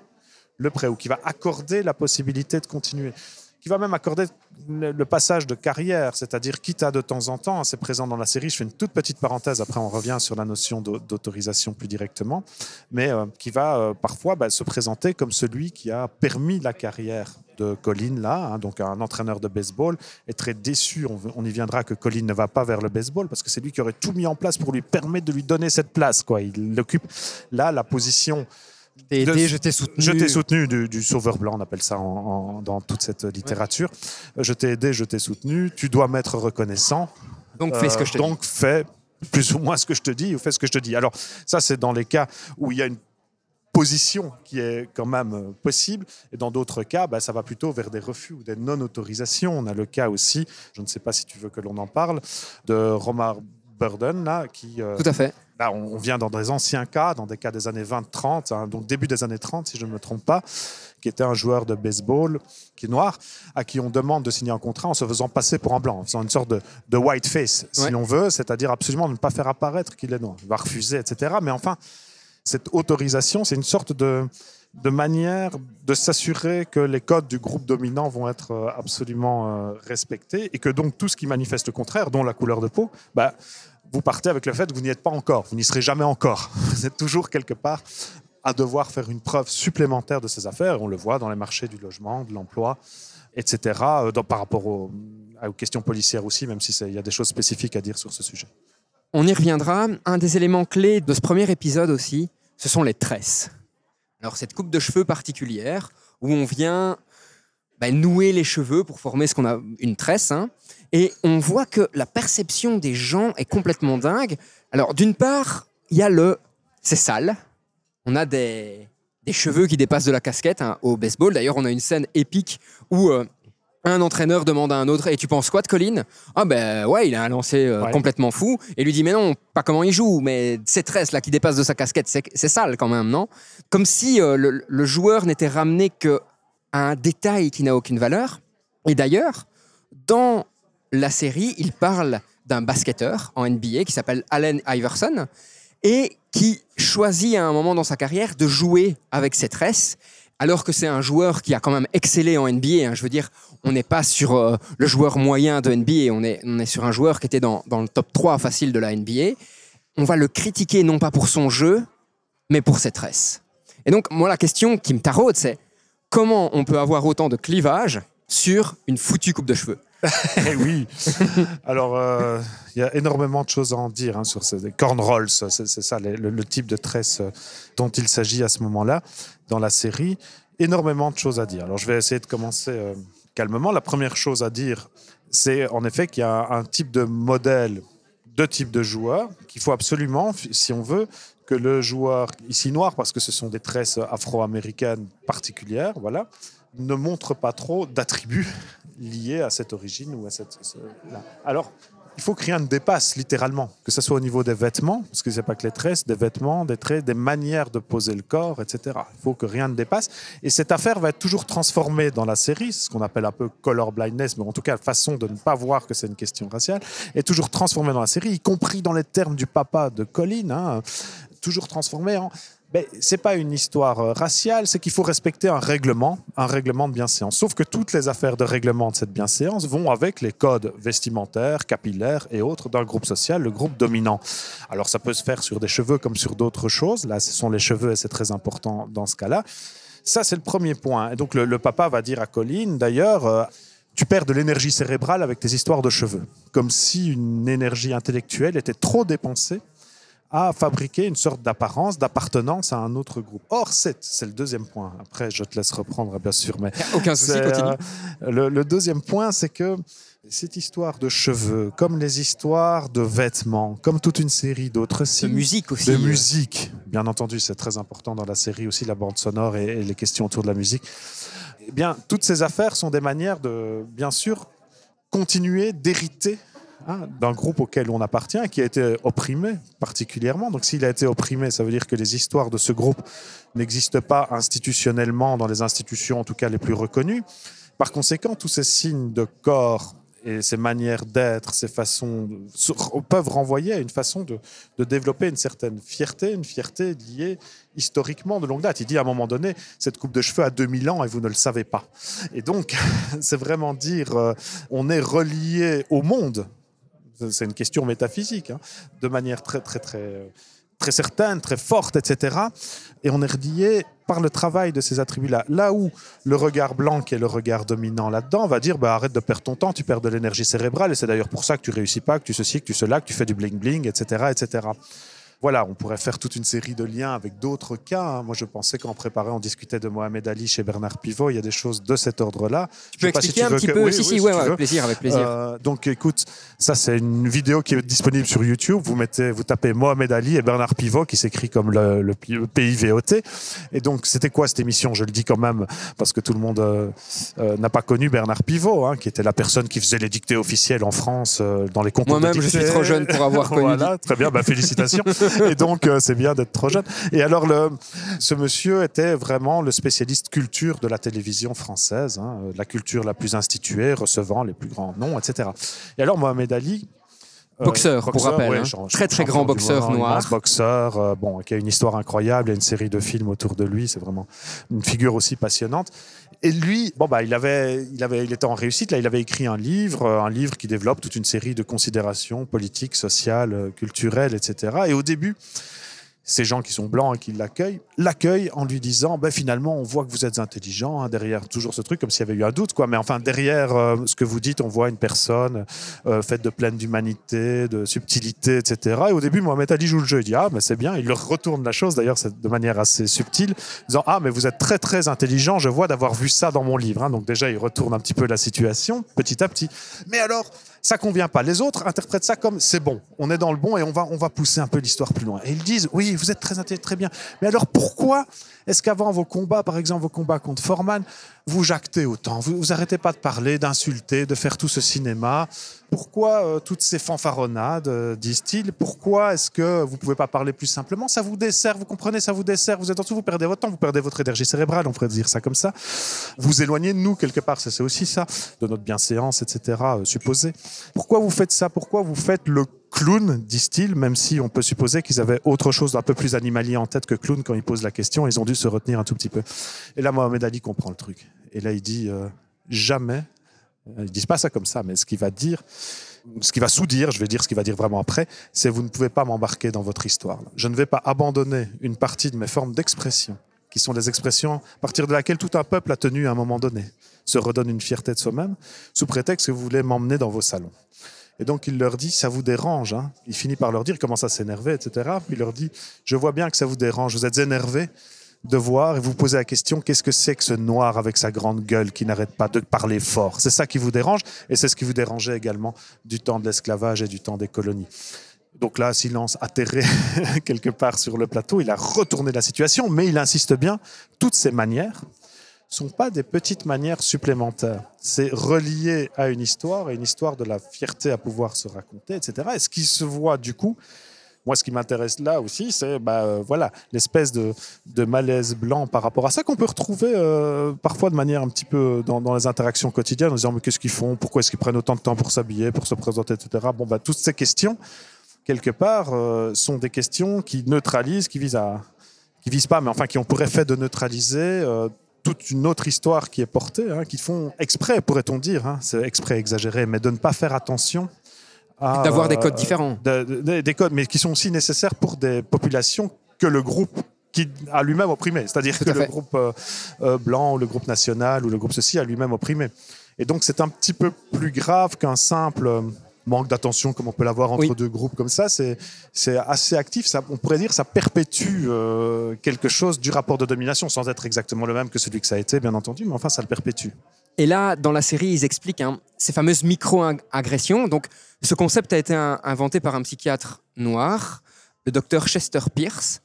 le prêt ou qui va accorder la possibilité de continuer, qui va même accorder le passage de carrière, c'est-à-dire à de temps en temps, c'est présent dans la série, je fais une toute petite parenthèse, après on revient sur la notion d'au- d'autorisation plus directement, mais euh, qui va euh, parfois bah, se présenter comme celui qui a permis la carrière de Colin, là, hein, donc un entraîneur de baseball, est très déçu, on, on y viendra, que Colin ne va pas vers le baseball, parce que c'est lui qui aurait tout mis en place pour lui permettre de lui donner cette place. Quoi. Il occupe là la position Je t'ai de- aidé, je t'ai soutenu. je t'ai soutenu du, du sauveur blanc, on appelle ça en- en- dans toute cette littérature. Je t'ai aidé, je t'ai soutenu. Tu dois m'être reconnaissant. Donc fais ce que je te Euh, dis. Donc fais plus ou moins ce que je te dis ou fais ce que je te dis. Alors ça, c'est dans les cas où il y a une position qui est quand même euh, possible. Et dans d'autres cas, bah, ça va plutôt vers des refus ou des non-autorisations. On a le cas aussi, je ne sais pas si tu veux que l'on en parle, de Romar Burden, là, qui... euh, Tout à fait. Là, on on vient dans des anciens cas, dans des cas des années 20-30, hein, donc début des années 30, si je ne me trompe pas, qui était un joueur de baseball qui est noir, à qui on demande de signer un contrat en se faisant passer pour un blanc, en faisant une sorte de, de white face, si Ouais. l'on veut, c'est-à-dire absolument ne pas faire apparaître qu'il est noir. Il va refuser, etc. Mais enfin, cette autorisation, c'est une sorte de, de manière de s'assurer que les codes du groupe dominant vont être euh, absolument euh, respectés et que donc tout ce qui manifeste le contraire, dont la couleur de peau, bah, vous partez avec le fait que vous n'y êtes pas encore, vous n'y serez jamais encore. Vous êtes toujours quelque part à devoir faire une preuve supplémentaire de ces affaires. On le voit dans les marchés du logement, de l'emploi, etc. euh, par rapport aux, aux questions policières aussi, même si il y a des choses spécifiques à dire sur ce sujet. On y reviendra. Un des éléments clés de ce premier épisode aussi, ce sont les tresses. Alors cette coupe de cheveux particulière où on vient bah, nouer les cheveux pour former ce qu'on a une tresse. hein. et on voit que la perception des gens est complètement dingue. Alors d'une part, il y a le c'est sale. On a des, des cheveux qui dépassent de la casquette hein, au baseball. D'ailleurs, on a une scène épique où euh, un entraîneur demande à un autre Et tu penses quoi de Colin Ah ben ouais, il a un lancer euh, Ouais. complètement fou. Et lui dit Mais non, pas comment il joue, mais ces tresses là qui dépassent de sa casquette, c'est c'est sale quand même, non? Comme si euh, le, le joueur n'était ramené que à un détail qui n'a aucune valeur. Et d'ailleurs, dans la série, il parle d'un basketteur en NBA qui s'appelle Allen Iverson et qui choisit à un moment dans sa carrière de jouer avec ses tresses, alors que c'est un joueur qui a quand même excellé en NBA. hein. Je veux dire, on n'est pas sur euh, le joueur moyen de NBA, on est, on est sur un joueur qui était dans, dans le top 3 facile de la NBA. On va le critiquer non pas pour son jeu, mais pour ses tresses. Et donc, moi, la question qui me taraude, c'est comment on peut avoir autant de clivage sur une foutue coupe de cheveux Eh oui. Alors, euh, il y a énormément de choses à en dire hein, sur ces cornrolls. C'est ça, le type de tresse euh, dont il s'agit à ce moment-là dans la série. Énormément de choses à dire. Alors, je vais essayer de commencer euh, calmement. La première chose à dire, c'est en effet qu'il y a un type de modèle, deux types de joueurs qu'il faut absolument, si on veut, que le joueur, ici noir, parce que ce sont des tresses afro-américaines particulières, voilà, ne montre pas trop d'attributs liés à cette origine ou à cette. ce-. Alors, il faut que rien ne dépasse, littéralement. Que ce soit au niveau des vêtements, parce que c'est pas que les tresses, des vêtements, des traits, des manières de poser le corps, etc. Il faut que rien ne dépasse. Et cette affaire va être toujours transformée dans la série, ce qu'on appelle un peu color blindness, mais en tout cas, façon de ne pas voir que c'est une question raciale, est toujours transformée dans la série, y compris dans les termes du papa de Colin, hein, toujours transformé en ben, c'est pas une histoire euh, raciale, c'est qu'il faut respecter un règlement, un règlement de bienséance. Sauf que toutes les affaires de règlement de cette bienséance vont avec les codes vestimentaires, capillaires et autres d'un groupe social, le groupe dominant. Alors ça peut se faire sur des cheveux comme sur d'autres choses. Là, ce sont les cheveux et c'est très important dans ce cas-là. Ça, c'est le premier point. Et donc le, papa va dire à Colline, d'ailleurs, euh, tu perds de l'énergie cérébrale avec tes histoires de cheveux, comme si une énergie intellectuelle était trop dépensée à fabriquer une sorte d'apparence, d'appartenance à un autre groupe. Or, c'est le deuxième point. Après, je te laisse reprendre, bien sûr. Mais aucun souci, continue. Euh, le, deuxième point, c'est que cette histoire de cheveux, comme les histoires de vêtements, comme toute une série d'autres signes. De musique aussi. De musique, bien entendu, c'est très important dans la série aussi, la bande sonore et, et les questions autour de la musique. Eh bien, toutes ces affaires sont des manières de, bien sûr, continuer d'hériter Hein, d'un groupe auquel on appartient qui a été opprimé particulièrement. Donc s'il a été opprimé, ça veut dire que les histoires de ce groupe n'existent pas institutionnellement dans les institutions, en tout cas les plus reconnues. Par conséquent, tous ces signes de corps et ces manières d'être, ces façons peuvent renvoyer à une façon de, de, développer une certaine fierté, une fierté liée historiquement de longue date. Il dit à un moment donné, cette coupe de cheveux a 2000 ans et vous ne le savez pas. Et donc, c'est vraiment dire, euh, on est relié au monde c'est une question métaphysique, hein, de manière très, très, très, très certaine, très forte, etc. Et on est relié par le travail de ces attributs-là. Là où le regard blanc, qui est le regard dominant là-dedans, va dire bah, arrête de perdre ton temps, tu perds de l'énergie cérébrale, et c'est d'ailleurs pour ça que tu réussis pas, que tu ceci, que tu cela, que tu fais du bling-bling, etc., etc voilà, on pourrait faire toute une série de liens avec d'autres cas. Hein. Moi, je pensais qu'en préparant, on discutait de Mohamed Ali chez Bernard Pivot. Il y a des choses de cet ordre-là. Tu peux expliquer un petit peu oui, Si, si, ouais, avec plaisir, avec plaisir. Euh, donc, écoute, ça, c'est une vidéo qui est disponible sur YouTube. Vous mettez, vous tapez Mohamed Ali et Bernard Pivot, qui s'écrit comme le, le, PIVOT. Et donc, c'était quoi cette émission? Je le dis quand même parce que tout le monde euh, euh, n'a pas connu Bernard Pivot, hein, qui était la personne qui faisait les dictées officielles en France dans les concours Moi-même, je suis trop jeune pour avoir connu. voilà, très bien, bah, félicitations. et donc, euh, c'est bien d'être trop jeune. Et alors, le, ce monsieur était vraiment le spécialiste culture de la télévision française, hein, la culture la plus instituée, recevant les plus grands noms, etc. Et alors, Mohamed Ali, euh, boxeur, pour rappel. Hein. très très grand boxeur noir. boxeur, euh, bon, qui a une histoire incroyable, il y a une série de films autour de lui, c'est vraiment une figure aussi passionnante. Et lui, bon bah, il avait, il avait, il était en réussite. Là, il avait écrit un livre, euh, un livre qui développe toute une série de considérations politiques, sociales, culturelles, etc. Et au début, ces gens qui sont blancs et qui l'accueillent, l'accueillent en lui disant ben, finalement, on voit que vous êtes intelligent, hein, derrière toujours ce truc, comme s'il y avait eu un doute, quoi. Mais enfin, derrière euh, ce que vous dites, on voit une personne euh, faite de pleine d'humanité, de subtilité, etc. Et au début, Mohamed Ali joue le jeu, il dit ah, mais c'est bien, il leur retourne la chose, d'ailleurs, de manière assez subtile, disant ah, mais vous êtes très très intelligent, je vois d'avoir vu ça dans mon livre. Hein. Donc déjà, il retourne un petit peu la situation, petit à petit. Mais alors, ça convient pas. Les autres interprètent ça comme c'est bon, on est dans le bon et on va, on va pousser un peu l'histoire plus loin. Et ils disent oui, vous êtes très très bien. Mais alors pourquoi est-ce qu'avant vos combats, par exemple vos combats contre Forman, vous jactez autant Vous, vous arrêtez pas de parler, d'insulter, de faire tout ce cinéma Pourquoi euh, toutes ces fanfaronnades, euh, disent-ils? Pourquoi est-ce que vous pouvez pas parler plus simplement? Ça vous dessert, vous comprenez? Ça vous dessert. Vous êtes en dessous, vous perdez votre temps, vous perdez votre énergie cérébrale, on pourrait dire ça comme ça. Vous éloignez de nous quelque part, c'est aussi ça, de notre bienséance, etc. Euh, supposé. Pourquoi vous faites ça? Pourquoi vous faites le clown, disent-ils, même si on peut supposer qu'ils avaient autre chose d'un peu plus animalier en tête que clown quand ils posent la question. Ils ont dû se retenir un tout petit peu. Et là, Mohamed Ali comprend le truc. Et là, il dit euh, jamais. Euh, ils disent pas ça comme ça, mais ce qu'il va dire, ce qu'il va sous-dire, je vais dire ce qu'il va dire vraiment après, c'est vous ne pouvez pas m'embarquer dans votre histoire. Je ne vais pas abandonner une partie de mes formes d'expression, qui sont les expressions à partir de laquelle tout un peuple a tenu à un moment donné, se redonne une fierté de soi-même, sous prétexte que vous voulez m'emmener dans vos salons. Et donc il leur dit, ça vous dérange. Hein il finit par leur dire, il commence à s'énerver, etc. Puis il leur dit, je vois bien que ça vous dérange, vous êtes énervé de voir et vous posez la question, qu'est-ce que c'est que ce noir avec sa grande gueule qui n'arrête pas de parler fort? C'est ça qui vous dérange et c'est ce qui vous dérangeait également du temps de l'esclavage et du temps des colonies. Donc là, silence atterré quelque part sur le plateau, il a retourné la situation, mais il insiste bien, toutes ces manières sont pas des petites manières supplémentaires. C'est relié à une histoire, et une histoire de la fierté à pouvoir se raconter, etc. Et ce qui se voit du coup, moi, ce qui m'intéresse là aussi, c'est bah, euh, voilà l'espèce de, malaise blanc par rapport à ça qu'on peut retrouver euh, parfois de manière un petit peu dans, dans les interactions quotidiennes, en disant mais qu'est-ce qu'ils font, pourquoi est-ce qu'ils prennent autant de temps pour s'habiller, pour se présenter, etc. Bon, bah, toutes ces questions, quelque part, euh, sont des questions qui neutralisent, qui visent à, qui visent pas, mais enfin qui ont pour effet de neutraliser euh, toute une autre histoire qui est portée, hein, qui font exprès, pourrait-on dire, hein, c'est exprès exagéré, mais de ne pas faire attention D'avoir des euh, codes différents. de- de- des codes, mais qui sont aussi nécessaires pour des populations que le groupe qui a lui-même opprimé. C'est-à-dire que à le groupe euh, euh, blanc ou le groupe national ou le groupe ceci a lui-même opprimé. Et donc c'est un petit peu plus grave qu'un simple manque d'attention comme on peut l'avoir entre Oui. deux groupes comme ça. C'est c'est assez actif. Ça, on pourrait dire ça perpétue euh, quelque chose du rapport de domination sans être exactement le même que celui que ça a été, bien entendu, mais enfin ça le perpétue. Et là, dans la série, ils expliquent hein, ces fameuses micro-agressions. Donc, ce concept a été inventé par un psychiatre noir, le docteur Chester Pierce,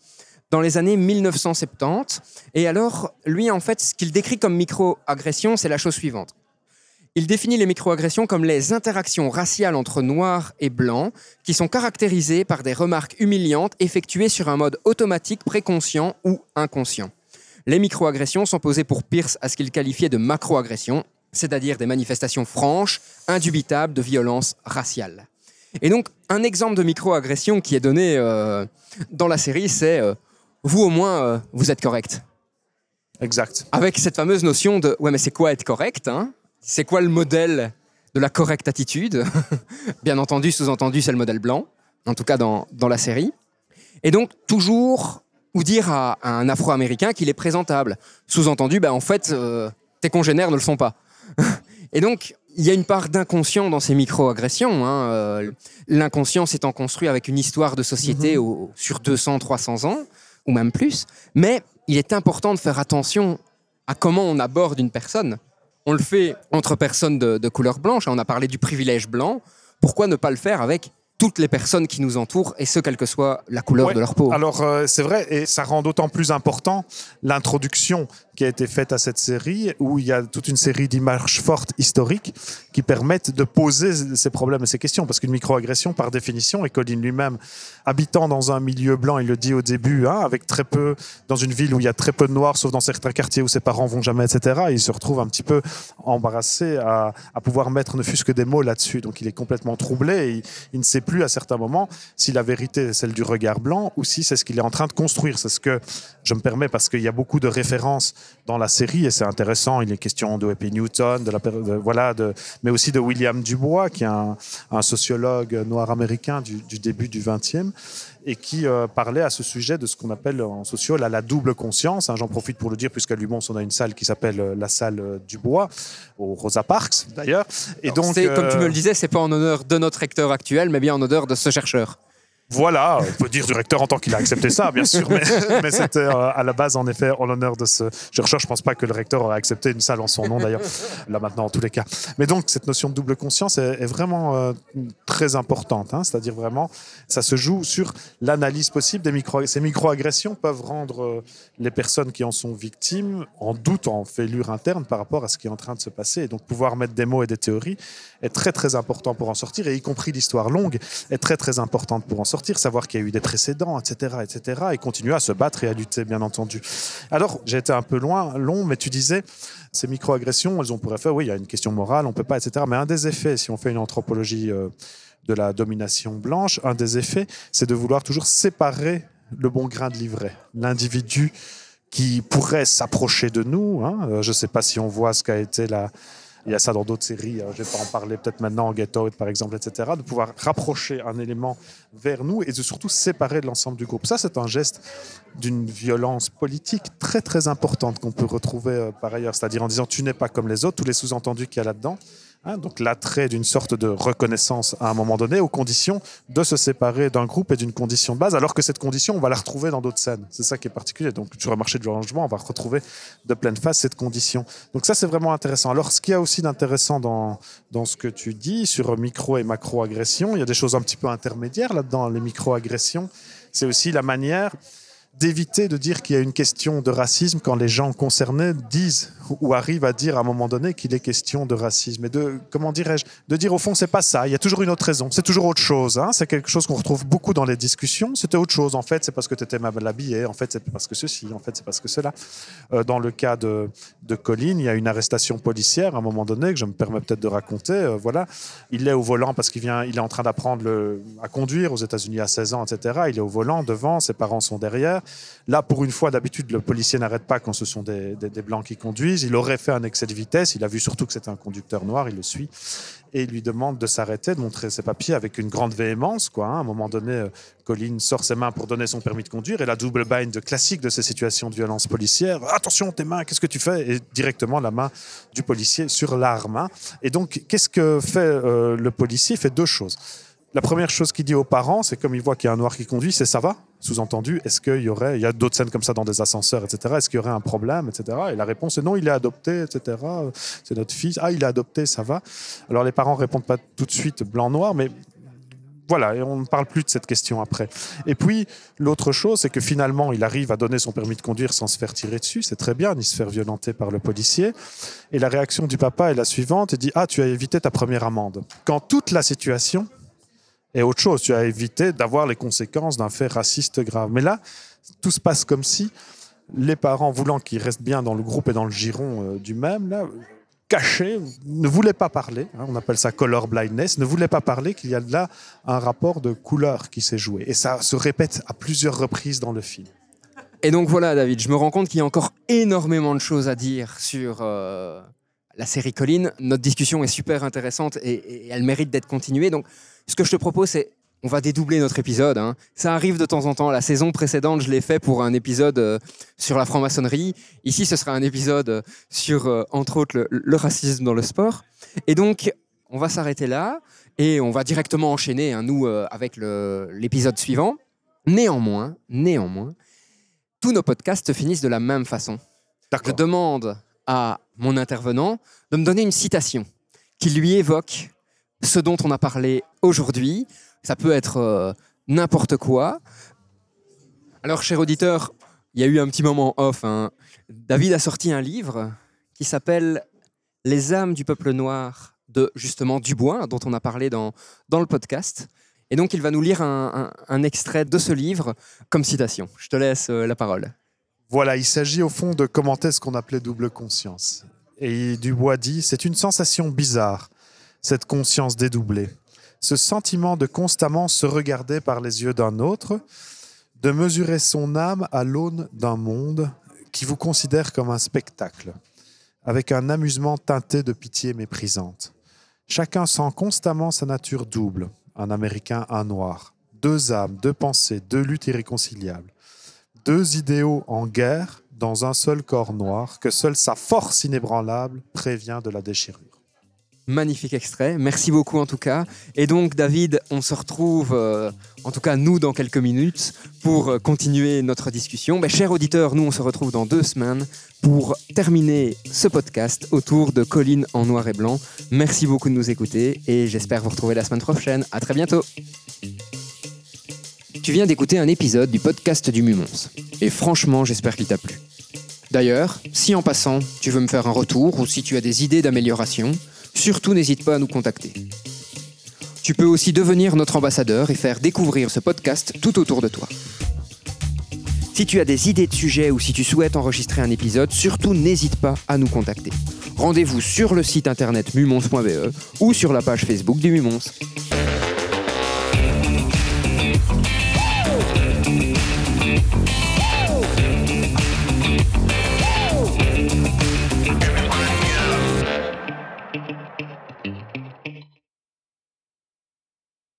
dans les années 1970. Et alors, lui, en fait, ce qu'il décrit comme micro-agression, c'est la chose suivante. Il définit les microagressions comme les interactions raciales entre noirs et blancs qui sont caractérisées par des remarques humiliantes effectuées sur un mode automatique, préconscient ou inconscient. Les microagressions sont posées pour Pierce à ce qu'il qualifiait de macroagressions, c'est-à-dire des manifestations franches, indubitables de violence raciale. Et donc, un exemple de microagression qui est donné euh, dans la série, c'est euh, vous au moins, euh, vous êtes correct. Exact. Avec cette fameuse notion de ouais, mais c'est quoi être correct hein? C'est quoi le modèle de la correcte attitude? Bien entendu, sous-entendu, c'est le modèle blanc, en tout cas dans, dans la série. Et donc, toujours, ou dire à, à un Afro-Américain qu'il est présentable. Sous-entendu, ben, en fait, euh, tes congénères ne le sont pas. Et donc, il y a une part d'inconscient dans ces micro-agressions. hein. Euh, L'inconscient s'étant construit avec une histoire de société au- sur 200, 300 ans, ou même plus. Mais il est important de faire attention à comment on aborde une personne. On le fait entre personnes de, de couleur blanche. On a parlé du privilège blanc. Pourquoi ne pas le faire avec toutes les personnes qui nous entourent, et ce, quelle que soit la couleur Ouais. de leur peau Alors euh, c'est vrai, et ça rend d'autant plus important l'introduction qui a été faite à cette série, où il y a toute une série d'images fortes historiques qui permettent de poser ces problèmes et ces questions. Parce qu'une microagression, par définition, et Colin lui-même, habitant dans un milieu blanc, il le dit au début, hein, avec très peu, dans une ville où il y a très peu de noirs, sauf dans certains quartiers où ses parents vont jamais, etc., il se retrouve un petit peu embarrassé à, pouvoir mettre ne fût-ce que des mots là-dessus. Donc il est complètement troublé et il ne sait plus à certains moments si la vérité est celle du regard blanc ou si c'est ce qu'il est en train de construire. C'est ce que je me permets parce qu'il y a beaucoup de références dans la série et c'est intéressant. Il est question de Happy Newton, de la, de- voilà, de, mais aussi de William Dubois, qui est un, un sociologue noir américain du, du début du XXe et qui euh, parlait à ce sujet de ce qu'on appelle en socio la, double conscience. hein. J'en profite pour le dire, puisqu'à Lumons, on a une salle qui s'appelle euh, la salle euh, Dubois, au Rosa Parks d'ailleurs. Et Alors, donc, comme tu me le disais, c'est pas en honneur de notre recteur actuel, mais bien en honneur de ce chercheur. Voilà, on peut dire du recteur en tant qu'il a accepté ça, bien sûr, mais, mais c'était euh, à la base, en effet, en l'honneur de ce chercheur. Je pense pas que le recteur aurait accepté une salle en son nom, d'ailleurs, là maintenant, en tous les cas. Mais donc, cette notion de double conscience est, est vraiment euh, très importante, hein, c'est-à-dire vraiment, ça se joue sur l'analyse possible des micro Ces microagressions peuvent rendre euh, les personnes qui en sont victimes en doute, en fêlure interne par rapport à ce qui est en train de se passer. Et donc, pouvoir mettre des mots et des théories est très, très important pour en sortir, et y compris l'histoire longue est très très importante pour en sortir, savoir qu'il y a eu des précédents, etc., etc., et continuer à se battre et à lutter, bien entendu. Alors, j'ai été un peu loin, long, mais tu disais, ces microagressions, elles ont pour effet, oui, il y a une question morale, on peut pas, etc., mais un des effets, si on fait une anthropologie euh, de la domination blanche, un des effets, c'est de vouloir toujours séparer le bon grain de l'ivraie, l'individu qui pourrait s'approcher de nous. hein. Euh, Je ne sais pas si on voit ce qu'a été la, il y a ça dans d'autres séries, euh, je vais pas en parler peut-être maintenant, Get Out par exemple, etc., de pouvoir rapprocher un élément vers nous et de surtout séparer de l'ensemble du groupe. Ça, c'est un geste d'une violence politique très très importante qu'on peut retrouver euh, par ailleurs, c'est-à-dire en disant tu n'es pas comme les autres, tous les sous-entendus qu'il y a là-dedans. Hein, donc l'attrait d'une sorte de reconnaissance à un moment donné, aux conditions de se séparer d'un groupe et d'une condition de base, alors que cette condition, on va la retrouver dans d'autres scènes. C'est ça qui est particulier. Donc sur le marché du rangement, on va retrouver de pleine face cette condition. Donc ça, c'est vraiment intéressant. Alors, ce qu'il y a aussi d'intéressant dans, dans ce que tu dis sur micro et macro-agression, il y a des choses un petit peu intermédiaires là-dedans. Les micro-agressions, c'est aussi la manière d'éviter de dire qu'il y a une question de racisme quand les gens concernés disent ou arrivent à dire à un moment donné qu'il est question de racisme. Et de, comment dirais-je, de dire au fond, c'est pas ça, il y a toujours une autre raison, c'est toujours autre chose. Hein. C'est quelque chose qu'on retrouve beaucoup dans les discussions. C'était autre chose, en fait, c'est parce que tu étais mal habillé, en fait, c'est parce que ceci, en fait, c'est parce que cela. Euh, dans le cas de, de Colline, il y a une arrestation policière à un moment donné que je me permets peut-être de raconter. Euh, voilà, il est au volant parce qu'il vient, il est en train d'apprendre à conduire aux États-Unis à 16 ans, etc. Il est au volant devant, ses parents sont derrière. Là, pour une fois, d'habitude, le policier n'arrête pas quand ce sont des, blancs qui conduisent. Il aurait fait un excès de vitesse. Il a vu surtout que c'était un conducteur noir. Il le suit et il lui demande de s'arrêter, de montrer ses papiers avec une grande véhémence. Quoi, hein. À un moment donné, euh, Colline sort ses mains pour donner son permis de conduire et la double bind classique de ces situations de violence policière. Attention, tes mains, qu'est-ce que tu fais? Et directement la main du policier sur l'arme. Hein. Et donc, qu'est-ce que fait euh, le policier? Il fait deux choses. La première chose qu'il dit aux parents, c'est comme il voit qu'il y a un noir qui conduit, c'est ça va Sous-entendu, est-ce qu'il y aurait, il y a d'autres scènes comme ça dans des ascenseurs, etc. Est-ce qu'il y aurait un problème, etc. Et la réponse est non, il est adopté, etc. C'est notre fils. Ah, il est adopté, ça va. Alors les parents répondent pas tout de suite blanc-noir, mais voilà, et on ne parle plus de cette question après. Et puis, l'autre chose, c'est que finalement, il arrive à donner son permis de conduire sans se faire tirer dessus, c'est très bien, ni se faire violenter par le policier. Et la réaction du papa est la suivante, il dit, ah, tu as évité ta première amende. Quand toute la situation et autre chose. Tu as évité d'avoir les conséquences d'un fait raciste grave. Mais là, tout se passe comme si les parents, voulant qu'ils restent bien dans le groupe et dans le giron euh, du même, là, cachés, ne voulaient pas parler, hein, on appelle ça color blindness, ne voulaient pas parler qu'il y a là un rapport de couleur qui s'est joué. Et ça se répète à plusieurs reprises dans le film. Et donc voilà, David, je me rends compte qu'il y a encore énormément de choses à dire sur euh, la série Colline. Notre discussion est super intéressante et, et elle mérite d'être continuée. Donc ce que je te propose, c'est on va dédoubler notre épisode. Hein. Ça arrive de temps en temps. La saison précédente, je l'ai fait pour un épisode euh, sur la franc-maçonnerie. Ici, ce sera un épisode euh, sur, euh, entre autres, le, racisme dans le sport. Et donc, on va s'arrêter là et on va directement enchaîner, hein, nous, avec l'épisode suivant. Néanmoins, néanmoins, tous nos podcasts se finissent de la même façon. Je demande à mon intervenant de me donner une citation qui lui évoque ce dont on a parlé aujourd'hui. Ça peut être euh, n'importe quoi. Alors, cher auditeur, il y a eu un petit moment off. Hein. David a sorti un livre qui s'appelle Les âmes du peuple noir de justement Dubois, dont on a parlé dans, dans le podcast. Et donc, il va nous lire un, extrait de ce livre comme citation. Je te laisse euh, la parole. Voilà, il s'agit au fond de commenter ce qu'on appelait double conscience. Et Dubois dit, c'est une sensation bizarre cette conscience dédoublée, ce sentiment de constamment se regarder par les yeux d'un autre, de mesurer son âme à l'aune d'un monde qui vous considère comme un spectacle, avec un amusement teinté de pitié méprisante. Chacun sent constamment sa nature double, un Américain, un Noir, deux âmes, deux pensées, deux luttes irréconciliables, deux idéaux en guerre dans un seul corps noir que seule sa force inébranlable prévient de la déchirure. Magnifique extrait. Merci beaucoup en tout cas. Et donc David, on se retrouve, euh, en tout cas nous, dans quelques minutes pour euh, continuer notre discussion. Mais, chers auditeurs, nous, on se retrouve dans deux semaines pour terminer ce podcast autour de Colline en noir et blanc. Merci beaucoup de nous écouter et j'espère vous retrouver la semaine prochaine. À très bientôt. Tu viens d'écouter un épisode du podcast du Mumons. Et franchement, j'espère qu'il t'a plu. D'ailleurs, si en passant, tu veux me faire un retour ou si tu as des idées d'amélioration, surtout n'hésite pas à nous contacter. Tu peux aussi devenir notre ambassadeur et faire découvrir ce podcast tout autour de toi. Si tu as des idées de sujets ou si tu souhaites enregistrer un épisode, surtout n'hésite pas à nous contacter. Rendez-vous sur le site internet mumons.be ou sur la page Facebook du Mumons.